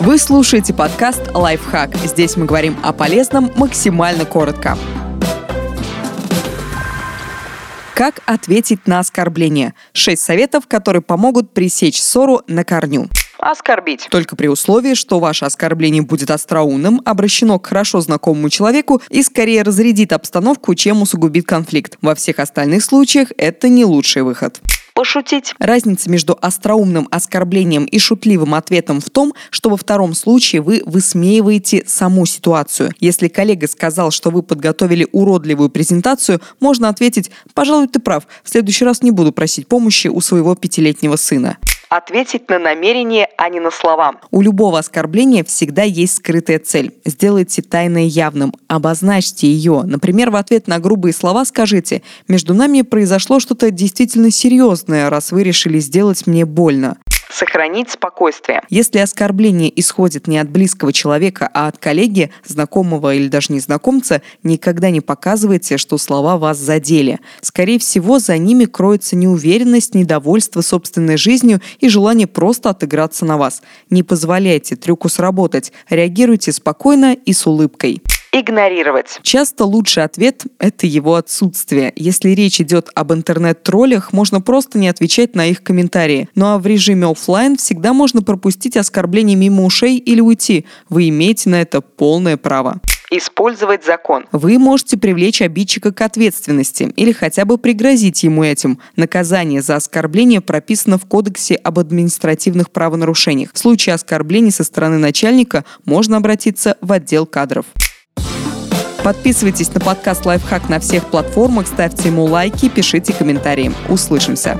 Вы слушаете подкаст «Лайфхак». Здесь мы говорим о полезном максимально коротко. Как ответить на оскорбление? Шесть советов, которые помогут пресечь ссору на корню. Оскорбить. Только при условии, что ваше оскорбление будет остроумным, обращено к хорошо знакомому человеку и скорее разрядит обстановку, чем усугубит конфликт. Во всех остальных случаях это не лучший выход пошутить. Разница между остроумным оскорблением и шутливым ответом в том, что во втором случае вы высмеиваете саму ситуацию. Если коллега сказал, что вы подготовили уродливую презентацию, можно ответить «Пожалуй, ты прав, в следующий раз не буду просить помощи у своего пятилетнего сына» ответить на намерение, а не на слова. У любого оскорбления всегда есть скрытая цель. Сделайте тайное явным, обозначьте ее. Например, в ответ на грубые слова скажите «Между нами произошло что-то действительно серьезное, раз вы решили сделать мне больно» сохранить спокойствие. Если оскорбление исходит не от близкого человека, а от коллеги, знакомого или даже незнакомца, никогда не показывайте, что слова вас задели. Скорее всего, за ними кроется неуверенность, недовольство собственной жизнью и желание просто отыграться на вас. Не позволяйте трюку сработать. Реагируйте спокойно и с улыбкой игнорировать. Часто лучший ответ – это его отсутствие. Если речь идет об интернет-троллях, можно просто не отвечать на их комментарии. Ну а в режиме офлайн всегда можно пропустить оскорбление мимо ушей или уйти. Вы имеете на это полное право использовать закон. Вы можете привлечь обидчика к ответственности или хотя бы пригрозить ему этим. Наказание за оскорбление прописано в Кодексе об административных правонарушениях. В случае оскорблений со стороны начальника можно обратиться в отдел кадров. Подписывайтесь на подкаст «Лайфхак» на всех платформах, ставьте ему лайки, пишите комментарии. Услышимся!